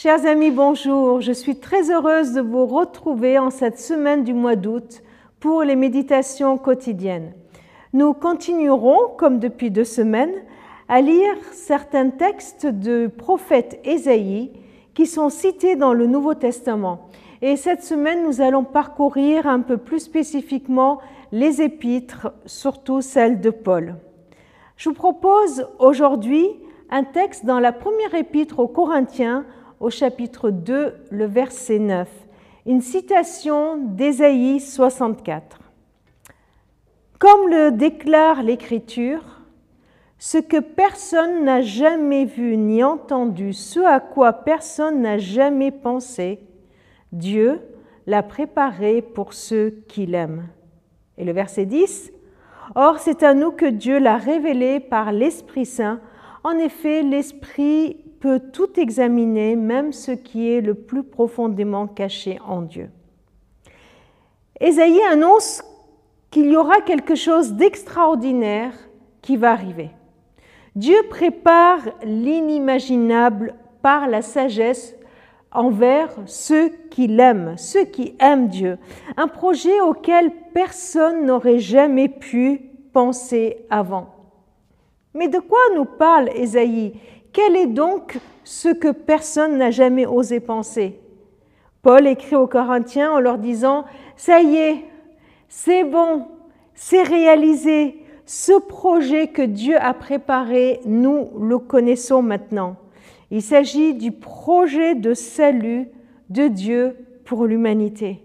Chers amis, bonjour. Je suis très heureuse de vous retrouver en cette semaine du mois d'août pour les méditations quotidiennes. Nous continuerons, comme depuis deux semaines, à lire certains textes du prophète Ésaïe qui sont cités dans le Nouveau Testament. Et cette semaine, nous allons parcourir un peu plus spécifiquement les épîtres, surtout celles de Paul. Je vous propose aujourd'hui un texte dans la première épître aux Corinthiens au chapitre 2, le verset 9, une citation d'Ésaïe 64. Comme le déclare l'Écriture, ce que personne n'a jamais vu ni entendu, ce à quoi personne n'a jamais pensé, Dieu l'a préparé pour ceux qui l'aiment. Et le verset 10, Or c'est à nous que Dieu l'a révélé par l'Esprit Saint. En effet, l'Esprit peut tout examiner, même ce qui est le plus profondément caché en Dieu. Ésaïe annonce qu'il y aura quelque chose d'extraordinaire qui va arriver. Dieu prépare l'inimaginable par la sagesse envers ceux qui l'aiment, ceux qui aiment Dieu. Un projet auquel personne n'aurait jamais pu penser avant. Mais de quoi nous parle Ésaïe? Quel est donc ce que personne n'a jamais osé penser? Paul écrit aux Corinthiens en leur disant, Ça y est, c'est bon, c'est réalisé, ce projet que Dieu a préparé, nous le connaissons maintenant. Il s'agit du projet de salut de Dieu pour l'humanité.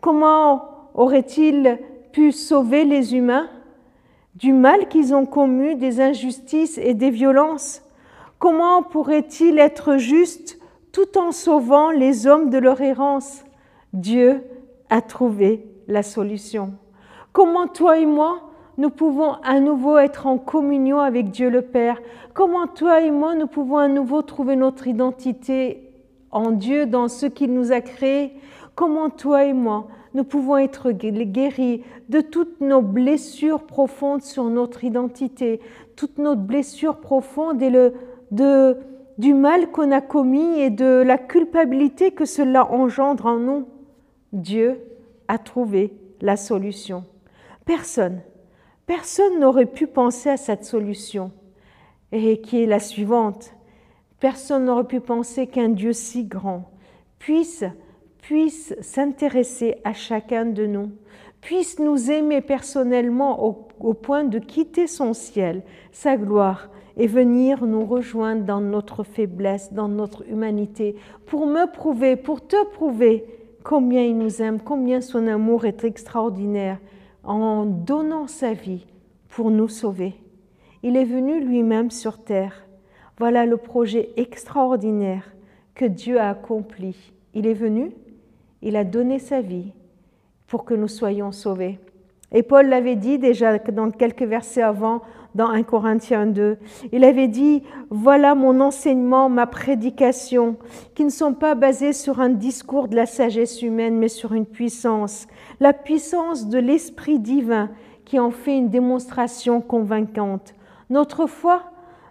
Comment aurait-il pu sauver les humains? Du mal qu'ils ont commis, des injustices et des violences. Comment pourrait-il être juste tout en sauvant les hommes de leur errance? Dieu a trouvé la solution. Comment toi et moi, nous pouvons à nouveau être en communion avec Dieu le Père? Comment toi et moi, nous pouvons à nouveau trouver notre identité en Dieu, dans ce qu'il nous a créé Comment toi et moi, nous pouvons être guéris de toutes nos blessures profondes sur notre identité, toutes nos blessures profondes et le, du mal qu'on a commis et de la culpabilité que cela engendre en nous Dieu a trouvé la solution. Personne Personne n'aurait pu penser à cette solution, et qui est la suivante. Personne n'aurait pu penser qu'un Dieu si grand puisse, puisse s'intéresser à chacun de nous, puisse nous aimer personnellement au, au point de quitter son ciel, sa gloire, et venir nous rejoindre dans notre faiblesse, dans notre humanité, pour me prouver, pour te prouver combien il nous aime, combien son amour est extraordinaire, en donnant sa vie pour nous sauver. Il est venu lui-même sur terre. Voilà le projet extraordinaire que Dieu a accompli. Il est venu, il a donné sa vie pour que nous soyons sauvés. Et Paul l'avait dit déjà dans quelques versets avant, dans 1 Corinthiens 2. Il avait dit, voilà mon enseignement, ma prédication, qui ne sont pas basés sur un discours de la sagesse humaine, mais sur une puissance, la puissance de l'Esprit divin qui en fait une démonstration convaincante. Notre foi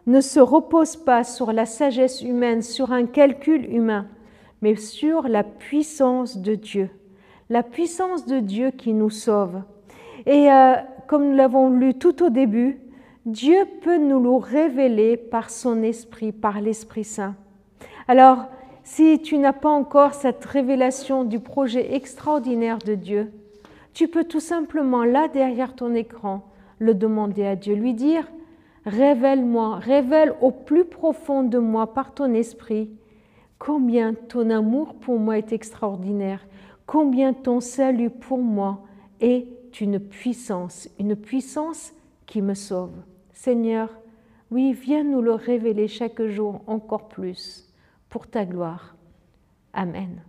ne se repose pas sur la sagesse humaine, sur un calcul humain, mais sur la puissance de Dieu, la puissance de Dieu qui nous sauve. Et euh, comme nous l'avons lu tout au début, Dieu peut nous le révéler par son esprit, par l'Esprit Saint. Alors, si tu n'as pas encore cette révélation du projet extraordinaire de Dieu, tu peux tout simplement, là derrière ton écran, le demander à Dieu, lui dire, révèle-moi, révèle au plus profond de moi par ton esprit combien ton amour pour moi est extraordinaire, combien ton salut pour moi est une puissance, une puissance qui me sauve. Seigneur, oui, viens nous le révéler chaque jour encore plus pour ta gloire. Amen.